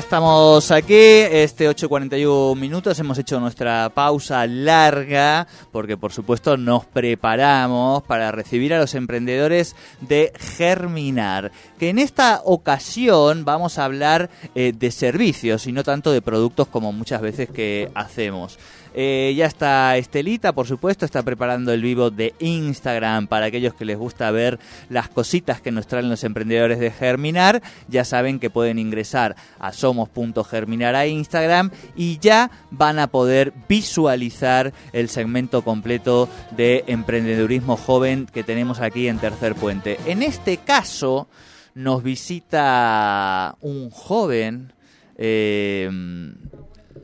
Estamos aquí, este 8.41 minutos, hemos hecho nuestra pausa larga porque por supuesto nos preparamos para recibir a los emprendedores de Germinar, que en esta ocasión vamos a hablar eh, de servicios y no tanto de productos como muchas veces que hacemos. Eh, ya está Estelita, por supuesto, está preparando el vivo de Instagram para aquellos que les gusta ver las cositas que nos traen los emprendedores de Germinar. Ya saben que pueden ingresar a somos.germinar a Instagram y ya van a poder visualizar el segmento completo de emprendedurismo joven que tenemos aquí en Tercer Puente. En este caso nos visita un joven. Eh,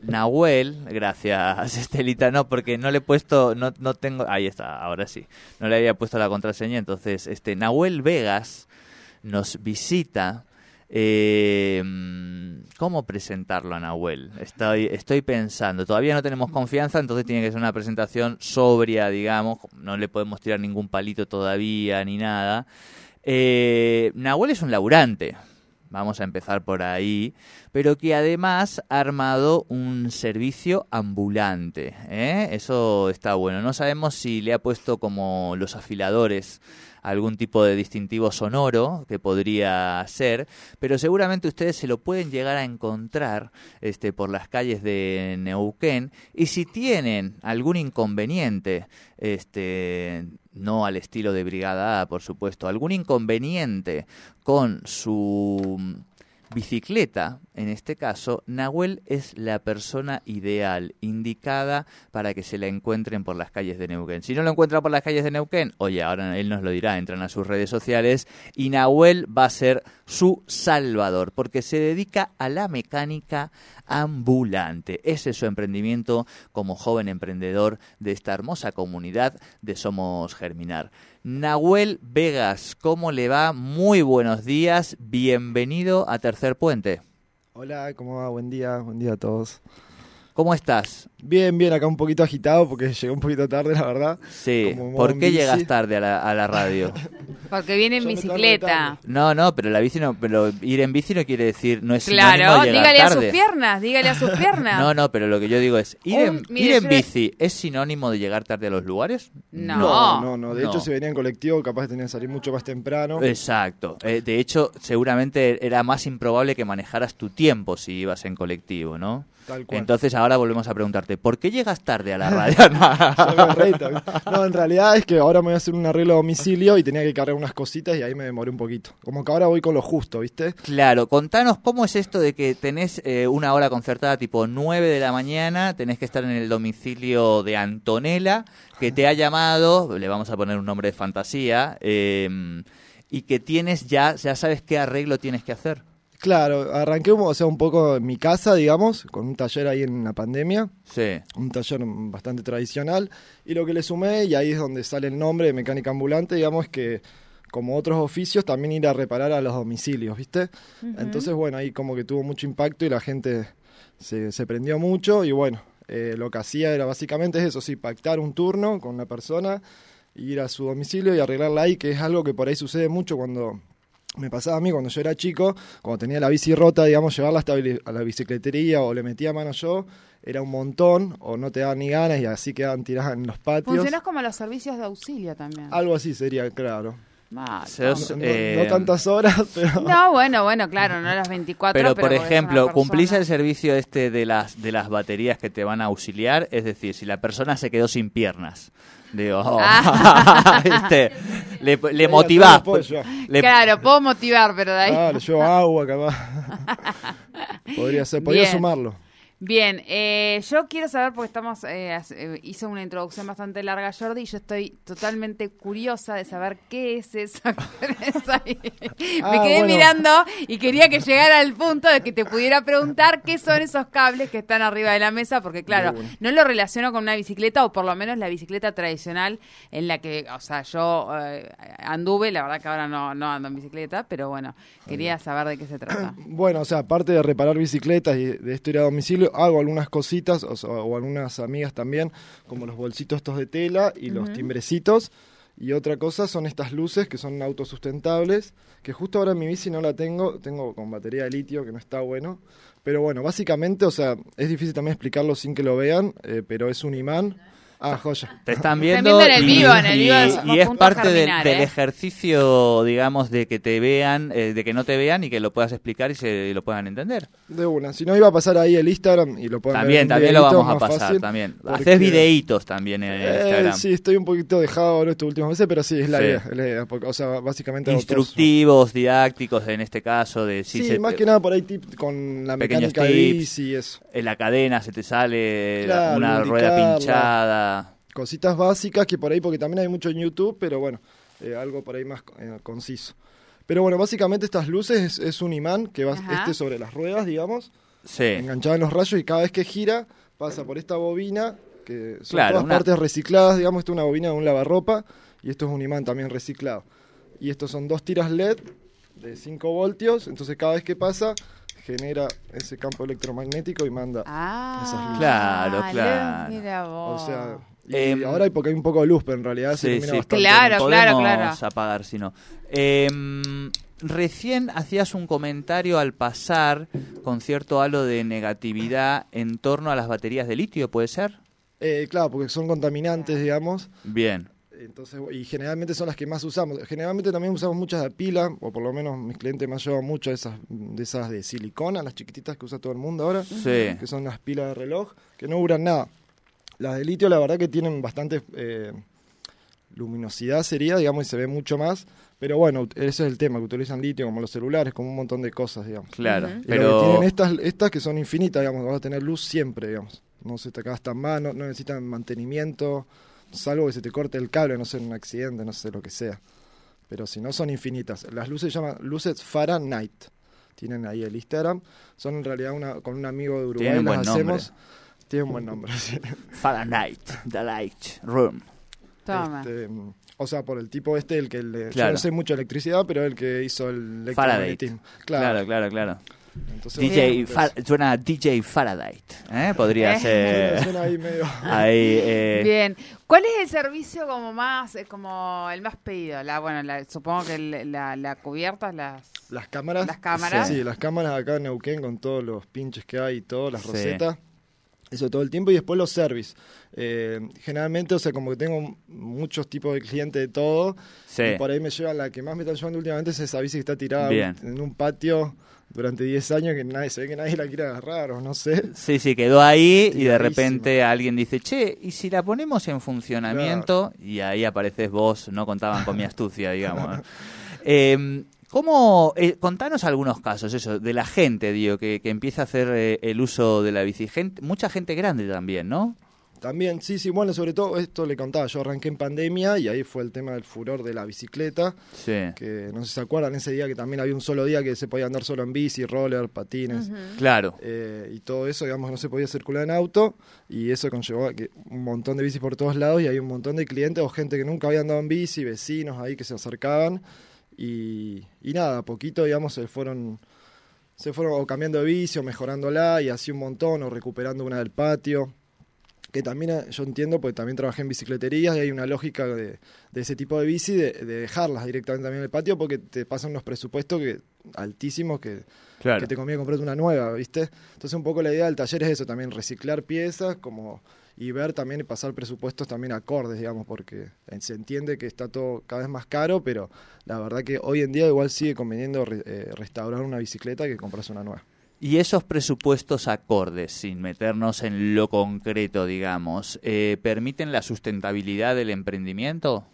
Nahuel, gracias Estelita, no, porque no le he puesto, no, no tengo, ahí está, ahora sí, no le había puesto la contraseña, entonces, este, Nahuel Vegas nos visita, eh, ¿Cómo presentarlo a Nahuel? Estoy, pensando. Todavía no tenemos confianza, entonces tiene que ser una presentación sobria, digamos. No le podemos tirar ningún palito todavía ni nada. Eh, Nahuel es un laburante, vamos a empezar por ahí, pero que además ha armado un servicio ambulante. ¿eh? Eso está bueno. No sabemos si le ha puesto como los afiladores algún tipo de distintivo sonoro que podría ser, pero seguramente ustedes se lo pueden llegar a encontrar este, por las calles de Neuquén y si tienen algún inconveniente, este, no al estilo de Brigada A, por supuesto, algún inconveniente con su bicicleta, en este caso, Nahuel es la persona ideal, indicada para que se la encuentren por las calles de Neuquén. Si no lo encuentran por las calles de Neuquén, oye, ahora él nos lo dirá, entran a sus redes sociales y Nahuel va a ser su salvador, porque se dedica a la mecánica ambulante. Ese es su emprendimiento como joven emprendedor de esta hermosa comunidad de Somos Germinar. Nahuel Vegas, ¿cómo le va? Muy buenos días, bienvenido a Tercer Puente. Hola, ¿cómo va? Buen día, buen día a todos. ¿Cómo estás? Bien, bien, acá un poquito agitado porque llegué un poquito tarde, la verdad. Sí, ¿por qué llegas tarde a la, a la radio? porque viene en bicicleta. No, no, pero la bici no, pero ir en bici no quiere decir, no es Claro, de dígale a sus piernas, dígale a sus piernas. No, no, pero lo que yo digo es, ir, en, ir en bici, ¿es sinónimo de llegar tarde a los lugares? No. No, no, de hecho si venía en colectivo capaz tenían que salir mucho más temprano. Exacto, eh, de hecho seguramente era más improbable que manejaras tu tiempo si ibas en colectivo, ¿no? Entonces ahora volvemos a preguntarte, ¿por qué llegas tarde a la radio? no, en realidad es que ahora me voy a hacer un arreglo a domicilio y tenía que cargar unas cositas y ahí me demoré un poquito. Como que ahora voy con lo justo, ¿viste? Claro, contanos cómo es esto de que tenés eh, una hora concertada tipo 9 de la mañana, tenés que estar en el domicilio de Antonella, que te ha llamado, le vamos a poner un nombre de fantasía, eh, y que tienes ya, ya sabes qué arreglo tienes que hacer. Claro, arranqué o sea, un poco en mi casa, digamos, con un taller ahí en la pandemia. Sí. Un taller bastante tradicional. Y lo que le sumé, y ahí es donde sale el nombre de mecánica ambulante, digamos, que como otros oficios, también ir a reparar a los domicilios, ¿viste? Entonces, bueno, ahí como que tuvo mucho impacto y la gente se, se prendió mucho. Y bueno, eh, lo que hacía era básicamente eso, sí, pactar un turno con una persona, ir a su domicilio y arreglarla ahí, que es algo que por ahí sucede mucho cuando me pasaba a mí cuando yo era chico, cuando tenía la bici rota, digamos, llevarla hasta a la bicicletería o le metía mano yo, era un montón, o no te daban ni ganas y así quedaban tiradas en los patios. Funcionas como los servicios de auxilio también. Algo así sería, claro. Mal. Sos, No, no- eh, no tantas horas, pero... No, bueno, bueno, claro, no las 24, Pero, pero, por ejemplo, ¿cumplís el servicio este de las de las baterías que te van a auxiliar? Es decir, si la persona se quedó sin piernas, digo, oh, Ah. ¿viste? le, le motivás. yo. le- Claro, puedo motivar, pero de ahí... Ah, le llevo agua, capaz. podría ser, podría Bien. sumarlo. Bien, eh, yo quiero saber, porque estamos, eh, eh, hizo una introducción bastante larga Jordi, y yo estoy totalmente curiosa de saber qué es esa cosa. Me Ah, quedé bueno. mirando y quería que llegara al punto de que te pudiera preguntar qué son esos cables que están arriba de la mesa, porque claro, no lo relaciono con una bicicleta, o por lo menos la bicicleta tradicional en la que, o sea, yo eh, anduve, la verdad que ahora no, no ando en bicicleta, pero bueno, quería saber de qué se trata. Bueno, o sea, aparte de reparar bicicletas y de esto ir a domicilio, hago algunas cositas, o, sea, o algunas amigas también, como los bolsitos estos de tela y los timbrecitos. Y otra cosa son estas luces que son autosustentables, que justo ahora en mi bici no la tengo, tengo con batería de litio, que no está bueno. Pero bueno, básicamente, o sea, es difícil también explicarlo sin que lo vean, eh, pero es un imán. Ah, joya. Te están Están viendo, viendo en el y, vivo, en el vivo y- y es parte del, germinar, del ¿eh? ejercicio, digamos, de que te vean, eh, de que no te vean y que lo puedas explicar y se lo puedan entender. De una. Si no iba a pasar ahí el Instagram y lo pueden ver También, en también lo vamos a pasar, fácil, también. porque- Haces videitos también en Eh, Instagram. sí, estoy un poquito dejado ahora estas últimas veces, pero sí, es la Sí. idea. es la idea, o sea, básicamente. Instructivos, didácticos, en este caso, de si Sí, se más te- que nada por ahí tip con la Pequeños mecánica de tips. bici y eso. en la cadena se te sale Claro, una rueda lubricarla. Cositas básicas que por ahí, porque también hay mucho en YouTube, pero bueno, eh, algo por ahí más eh, conciso. Pero bueno, básicamente estas luces es, es un imán que va Ajá. este sobre las ruedas, digamos, Sí. enganchado en los rayos y cada vez que gira pasa por esta bobina, que son Claro, todas una- partes recicladas, digamos, esto es una bobina de un lavarropa y esto es un imán también reciclado. Y estos son dos tiras LED de 5 voltios, entonces cada vez que pasa genera ese campo electromagnético y manda Ah, Esas luces. Claro, luz, claro. Mira vos. O sea, y Em, ahora hay porque hay un poco de luz, pero en realidad se Sí, ilumina sí. bastante. Claro, Podemos claro. apagar si no. Em, recién hacías un comentario al pasar con cierto halo de negatividad en torno a las baterías de litio, ¿puede ser? Eh, claro, porque son contaminantes, digamos. Bien. Entonces, y generalmente son las que más usamos. Generalmente también usamos muchas de pila, o por lo menos mis clientes me han llevado mucho de esas, de esas de silicona, las chiquititas que usa todo el mundo ahora, Sí. que son las pilas de reloj, que no duran nada. Las de litio, la verdad que tienen bastante eh, luminosidad, sería, digamos, y se ve mucho más. Pero bueno, ese es el tema, que utilizan litio como los celulares, como un montón de cosas, digamos. Claro. Y que Pero tienen estas, estas que son infinitas, digamos, vas a tener luz siempre, digamos. No se te gastan más, no, no necesitan mantenimiento, salvo que se te corte el cable, no sé, en un accidente, no sé lo que sea. Pero si no, son infinitas. Las luces se llaman luces Fahrenheit. Tienen ahí el Instagram. Son en realidad una, con un amigo de Uruguay Tienen las buen nombre. hacemos. Tienen buen nombre, sí. Fahrenheit, The Light Room. Toma. Este, o sea, por el tipo este, el que le, yo Claro. no sé mucho electricidad, pero el que hizo el Faraday. electromagnetismo. Claro, claro, claro. Entonces, DJ, Fa- suena a DJ Faraday, ¿eh? Podría Eh. ser suena ahí medio... ahí. eh, Bien. ¿Cuál es el servicio como más, eh, como el más pedido? La, bueno, la- supongo que el- la, la cubierta, las... Las cámaras. Las cámaras. Sí, las cámaras acá en Neuquén con todos los pinches que hay y todas las Sí. rosetas. Eso todo el tiempo. Y después los service. Eh, generalmente, o sea, como que tengo muchos tipos de clientes de todo. sí. Y por ahí me llevan, la que más me están llevando últimamente es esa bici que está tirada Bien. en un patio durante 10 años que nadie se ve que nadie la quiere agarrar o no sé. Sí, sí, quedó ahí y de repente alguien dice, che, ¿y si la ponemos en funcionamiento? Y ahí apareces vos, no contaban con mi astucia, digamos. Eh, ¿Cómo, eh, contanos algunos casos, eso, de la gente, digo, que, que empieza a hacer eh, el uso de la bici. Gente, mucha gente grande también, ¿no? También, sí, sí, bueno, sobre todo esto le contaba, yo arranqué en pandemia y ahí fue el tema del furor de la bicicleta. Sí. que no sé si se acuerdan ese día que también había un solo día que se podía andar solo en bici, roller, patines Claro. eh, y todo eso, digamos, no se podía circular en auto y eso conllevó a que un montón de bicis por todos lados y hay un montón de clientes o gente que nunca había andado en bici, vecinos ahí que se acercaban y, y nada, a poquito, digamos, se fueron se fueron o cambiando de bici o mejorándola y así un montón o recuperando una del patio. que también eh, yo entiendo, porque también trabajé en bicicleterías y hay una lógica de, de ese tipo de bici de, de dejarlas directamente también en el patio porque te pasan unos presupuestos que altísimos que, Claro. que te conviene comprarte una nueva, ¿viste? Entonces un poco la idea del taller es eso, también reciclar piezas como y ver también y pasar presupuestos también acordes, digamos, porque se entiende que está todo cada vez más caro, pero la verdad que hoy en día igual sigue conveniendo re- eh, restaurar una bicicleta que comprarse una nueva. Y esos presupuestos acordes, sin meternos en lo concreto, digamos, eh, ¿permiten la sustentabilidad del emprendimiento?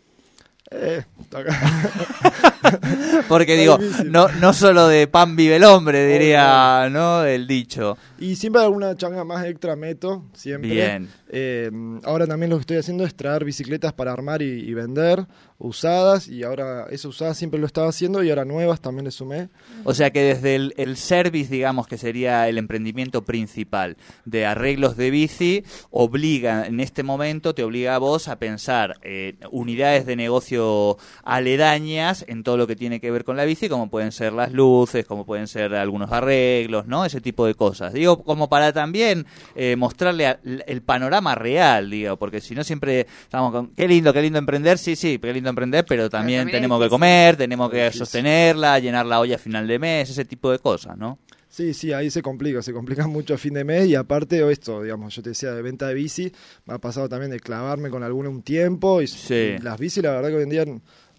Eh. Porque digo, no, no solo de pan vive el hombre, diría, ¿no? El dicho. Y siempre alguna changa más extra meto, siempre. Bien. Eh, ahora también lo que estoy haciendo es traer bicicletas para armar y, y vender usadas y ahora esas usadas siempre lo estaba haciendo y ahora nuevas también le sumé. O sea que desde el, el service, digamos, que sería el emprendimiento principal de arreglos de bici, obliga, en este momento, te obliga a vos a pensar eh, unidades de negocio aledañas en todo lo que tiene que ver con la bici, como pueden ser las luces, como pueden ser algunos arreglos, ¿no? Ese tipo de cosas. Digo, como para también eh, mostrarle a- el panorama real, digo, porque si no siempre estamos con, qué lindo, qué lindo emprender, sí, sí, qué lindo emprender, pero también, tenemos que comer, tenemos que Difícil. sostenerla, llenar la olla a final de mes, ese tipo de cosas, ¿no? Sí, sí, ahí se complica, se complica mucho a fin de mes y aparte esto, digamos, yo te decía de venta de bici, me ha pasado también de clavarme con alguna un tiempo y, Sí. las bici la verdad que hoy en día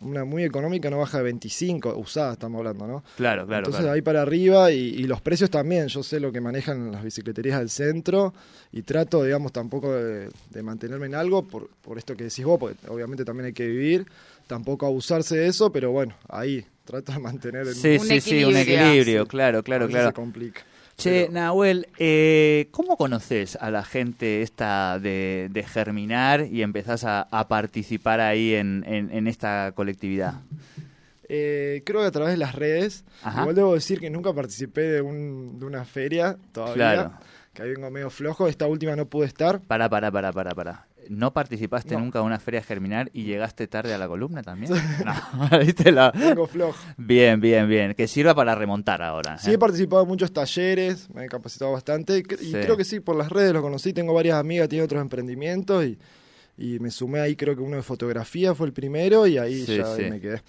una muy económica no baja de 25, usadas estamos hablando, ¿no? Claro, claro, Entonces claro. ahí para arriba y, y los precios también, yo sé lo que manejan las bicicleterías del centro y trato, digamos, tampoco de, de mantenerme en algo por, por esto que decís vos, porque obviamente también hay que vivir, tampoco abusarse de eso, pero bueno, ahí trato de mantener el Sí, sí, sí, un equilibrio. claro, claro, claro. se complica. Che, Pero- Nahuel, eh, ¿cómo conoces a la gente esta de, de Germinar y empezás a, a participar ahí en, en- en esta colectividad? Eh, creo que a través de las redes. Ajá. Igual debo decir que nunca participé de, un, de una feria todavía. Claro. Que ahí vengo medio flojo. Esta última no pude estar. Para, para, para, para, para. ¿No participaste No. nunca en una feria Germinar y llegaste tarde a la columna también? No, ¿viste la- Vengo flojo. Bien, bien, bien. Que sirva para remontar ahora. Sí, ¿eh? he participado en muchos talleres. Me he capacitado bastante. Y, Sí. creo que sí, por las redes lo conocí. Tengo varias amigas, tienen otros emprendimientos. Y, y me sumé ahí. Creo que uno de fotografía fue el primero. Y ahí Sí, ya sí. me quedé.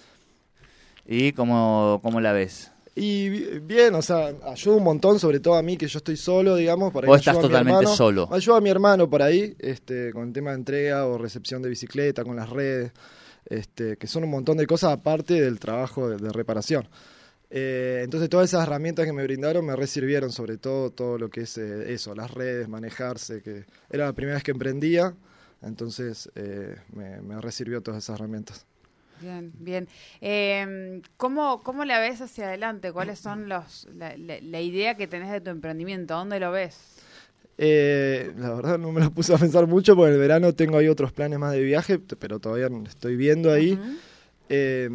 ¿Y cómo, cómo la ves? Y bi- bien, o sea, ayuda un montón, sobre todo a mí que yo estoy solo, digamos. Por ahí Vos estás totalmente hermano. solo. Ayudo a mi hermano por ahí, este, con el tema de entrega o recepción de bicicleta, con las redes, este, que son un montón de cosas aparte del trabajo de, de reparación. Eh, entonces todas esas herramientas que me brindaron me resirvieron, sobre todo todo lo que es eh, eso, las redes, manejarse, que era la primera vez que emprendía, entonces eh, me, me resirvió todas esas herramientas. Bien, bien. Eh, ¿cómo, ¿Cómo la ves hacia adelante? ¿Cuáles son los la, la- la idea que tenés de tu emprendimiento? ¿Dónde lo ves? Eh, la verdad no me lo puse a pensar mucho porque en el verano tengo ahí otros planes más de viaje, pero todavía estoy viendo ahí. Eh,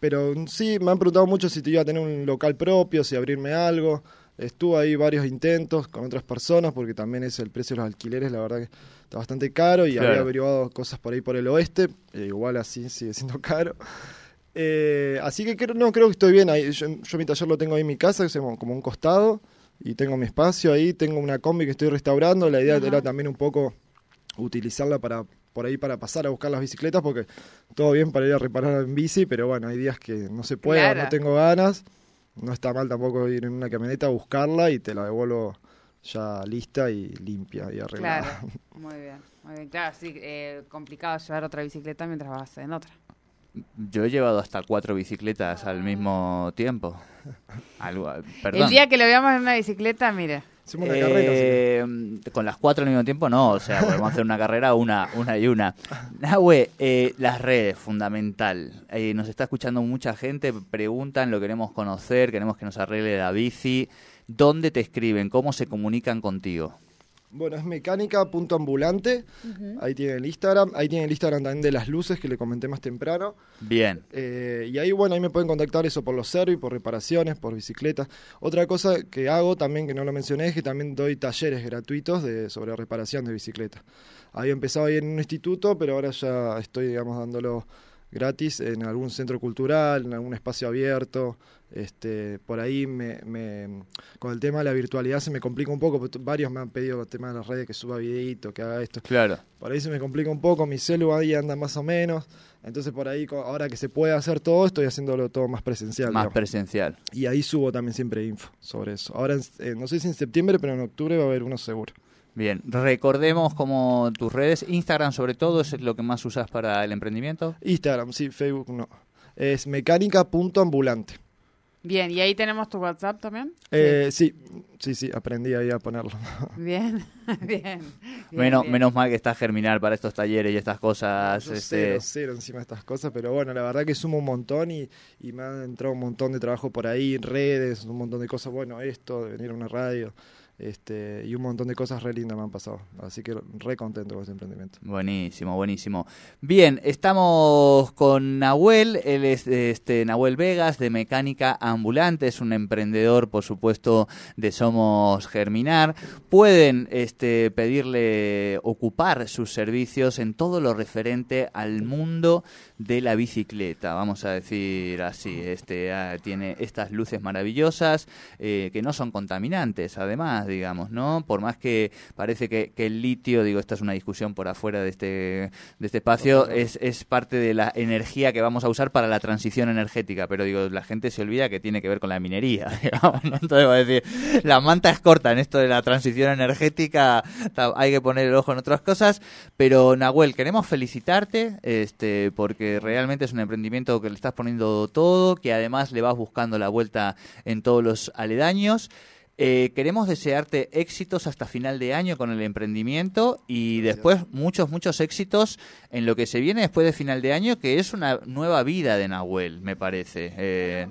pero sí, me han preguntado mucho si te iba a tener un local propio, si abrirme algo. Estuve ahí varios intentos con otras personas porque también es el precio de los alquileres, la verdad que está bastante caro y Claro. había averiguado cosas por ahí por el oeste, eh, igual así sigue siendo caro. Eh, así que creo, no, creo que estoy bien ahí. Yo, yo mi taller lo tengo ahí en mi casa, que es como, como un costado, y tengo mi espacio ahí, tengo una combi que estoy restaurando. La idea Ajá. era también un poco utilizarla para por ahí para pasar a buscar las bicicletas, porque todo bien para ir a reparar en bici, pero bueno, hay días que no se puede, Claro. no tengo ganas. No está mal tampoco ir en una camioneta a buscarla y te la devuelvo ya lista y limpia y arreglada. Claro, muy bien, muy bien. Claro, sí, eh, complicado llevar otra bicicleta mientras vas en otra. Yo he llevado hasta cuatro bicicletas al mismo tiempo. Algo, perdón. El día que lo veamos en una bicicleta, mire. Hacemos una carrera. si Eh, con las cuatro al mismo tiempo no, o sea, podemos hacer una carrera una, una y una. Nahue, eh, las redes, fundamental. Eh, nos está escuchando mucha gente, preguntan, lo queremos conocer, queremos que nos arregle la bici. ¿Dónde te escriben? ¿Cómo se comunican contigo? Bueno, es mecánica.ambulante. Ahí tiene el Instagram. Ahí tiene el Instagram también de las luces que le comenté más temprano. Bien, Eh, y ahí, bueno, ahí me pueden contactar eso por los servicios, por reparaciones, por bicicletas. Otra cosa que hago también, que no lo mencioné, es que también doy talleres gratuitos de, sobre reparación de bicicletas. Había empezado ahí en un instituto, pero ahora ya estoy, digamos, dándolo gratis en algún centro cultural, en algún espacio abierto. Este, por ahí me, me- con el tema de la virtualidad se me complica un poco, porque varios me han pedido el tema de las redes que suba videito, que haga esto. Claro. Por ahí se me complica un poco, mi celu ahí anda más o menos. Entonces por ahí, ahora que se puede hacer todo, estoy haciéndolo todo más presencial. Más digamos. presencial. y ahí subo también siempre info sobre eso. Ahora, en- eh, no sé si en septiembre, pero en octubre va a haber uno seguro. Bien, recordemos como tus redes, Instagram sobre todo, es lo que más usas para el emprendimiento. Instagram, sí, Facebook no. Es mecánica.ambulante. Bien, ¿y ahí tenemos tu WhatsApp también? Eh, sí, sí, sí, aprendí ahí a ponerlo. Bien, bien. bien, Menos, bien. menos mal que está Germinar para estos talleres y estas cosas. Yo este, cero, cero encima de estas cosas, pero bueno, la verdad que sumo un montón y, y me ha entrado un montón de trabajo por ahí, en redes, un montón de cosas, bueno, esto, de venir a una radio, este, y un montón de cosas re lindas me han pasado. Así que re contento con este emprendimiento. Buenísimo, buenísimo. Bien, estamos con Nahuel, él es este Nahuel Vegas de Mecánica Ambulante, es un emprendedor, por supuesto, de Somos Germinar. Pueden este pedirle ocupar sus servicios en todo lo referente al mundo de la bicicleta, vamos a decir así. Este ah, tiene estas luces maravillosas eh, que no son contaminantes, además, digamos, ¿no? Por más que parece que, que el litio, digo, esta es una discusión por afuera de este, de este espacio, es, es parte de la energía que vamos a usar para la transición energética, pero digo, la gente se olvida que tiene que ver con la minería, digamos, ¿no? Entonces a decir, la manta es corta en esto de la transición energética, hay que poner el ojo en otras cosas, pero Nahuel, queremos felicitarte, este, porque realmente es un emprendimiento que le estás poniendo todo, que además le vas buscando la vuelta en todos los aledaños. Eh, queremos desearte éxitos hasta final de año con el emprendimiento y después muchos, muchos éxitos en lo que se viene después de final de año, que es una nueva vida de Nahuel, me parece. Eh,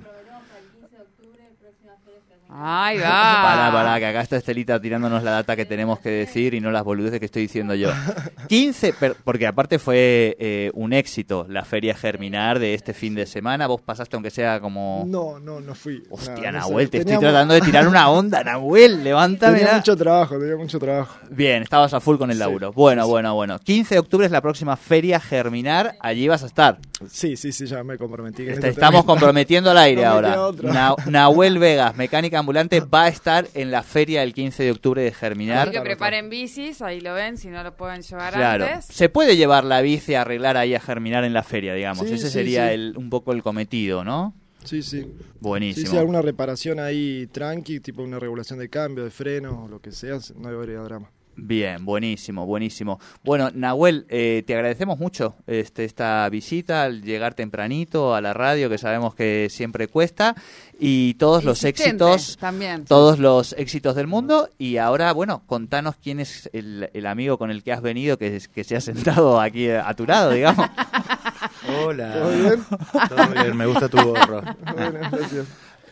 Ahí va. Para, para, que acá está Estelita tirándonos la data que tenemos que decir y no las boludeces que estoy diciendo yo. 15, per- porque aparte fue eh, un éxito la feria Germinar de este fin de semana. Vos pasaste aunque sea como... No, no, no fui. Hostia, Nada, no sé. Nahuel, te Teníamos- estoy tratando de tirar una onda, Nahuel, levántame. Tenía mucho trabajo, tenía mucho trabajo. Bien, estabas a full con el laburo. Bueno, bueno, bueno. 15 de octubre es la próxima feria Germinar, allí vas a estar. Sí, sí, sí, ya me comprometí. este estamos comprometiendo al aire No ahora. Na- Nahuel Vegas, mecánica ambulante, va a estar en la feria el 15 de octubre de Germinar. Así que preparen bicis, ahí lo ven, si no lo pueden llevar Claro. antes. Se puede llevar la bici a arreglar ahí a Germinar en la feria, digamos. Sí, Ese sí, sería sí. El, un poco el cometido, ¿no? Sí, sí. Buenísimo. Sí, sí, alguna reparación ahí tranqui, tipo una regulación de cambio, de freno o lo que sea, no habría drama. Bien, buenísimo, buenísimo. Bueno, Nahuel, eh, te agradecemos mucho este, esta visita, al llegar tempranito a la radio, que sabemos que siempre cuesta, y todos los éxitos, También. todos los éxitos del mundo. Y ahora, bueno, contanos quién es el, el amigo con el que has venido, que, que se ha sentado aquí a tu lado, digamos. Hola. ¿Todo bien? Todo bien, me gusta tu gorro. Bueno, gracias.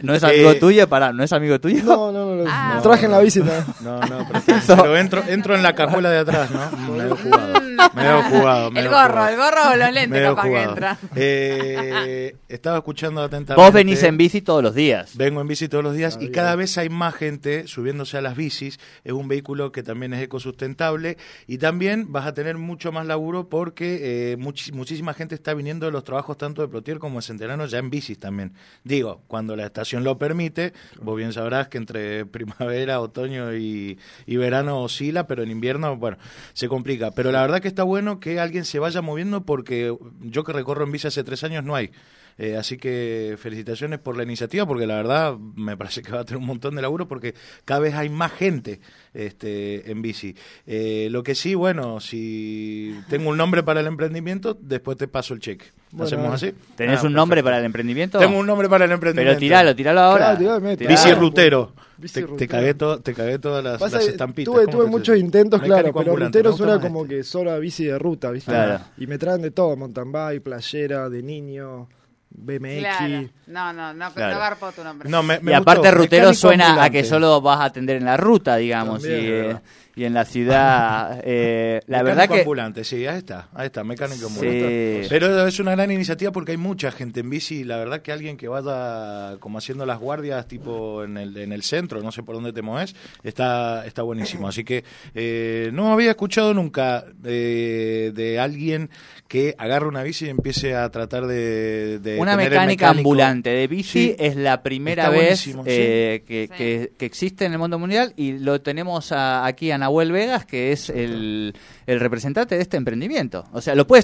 ¿No es amigo Eh, tuyo? Pará, ¿no es amigo tuyo? No, no, no. Ah. Traje en la bici también. No, no, pero, pero entro, entro en la cajuela de atrás, ¿no? Me he jugado. Me he jugado. me El gorro, jugado. el gorro o los lentes capaz que entra. Eh, estaba escuchando atentamente. Vos venís en bici todos los días. Vengo en bici todos los días Ah, y bien. cada vez hay más gente subiéndose a las bicis. Es un vehículo que también es ecosustentable y también vas a tener mucho más laburo porque eh, muchísima gente está viniendo de los trabajos tanto de Plotier como de Centenano ya en bicis también. Digo, cuando la estación lo permite, vos bien sabrás que entre primavera, otoño y, y verano oscila, pero en invierno, bueno, se complica. Pero la verdad que está bueno que alguien se vaya moviendo porque yo que recorro en bici hace tres años no hay. Eh, así que felicitaciones por la iniciativa, porque la verdad me parece que va a tener un montón de laburo, porque cada vez hay más gente este, en bici. Eh, lo que sí, bueno, si tengo un nombre para el emprendimiento, después te paso el cheque. Bueno, ¿Hacemos así? ¿Tenés Ah, un nombre perfecto. para el emprendimiento? Tengo un nombre para el emprendimiento. Pero tiralo, tiralo ahora. Claro, tiralo, mete. Tiralo. Bici rutero. Bici te, te cagué to- te cagué todas las, Pasa las que estampitas. tuve, ¿Cómo tuve muchos intentos, claro, pero rutero suena como este. que solo a bici de ruta, ¿viste? Claro. Y me traen de todo, mountain bike, playera, de niño, BMX. Claro. No, no, no, Claro. no garpo tu nombre. No, me, me y aparte gustó. rutero Mecánico suena a ambulante. que solo vas a atender en la ruta, digamos. También, y, eh, y en la ciudad, eh, la Mecánico verdad que... ambulante, sí, ahí está, ahí está, mecánico Sí. ambulante. Pero es una gran iniciativa porque hay mucha gente en bici y la verdad que alguien que vaya como haciendo las guardias tipo en el, en el centro, no sé por dónde te mueves, está, está buenísimo. Así que eh, no había escuchado nunca eh, de alguien que agarre una bici y empiece a tratar de... de Una mecánica ambulante de bici Sí. es la primera vez sí. eh, que, Sí. que- que existe en el mundo mundial y lo tenemos a- aquí a Nahuel Vegas, que es el, el representante de este emprendimiento. O sea, lo puedes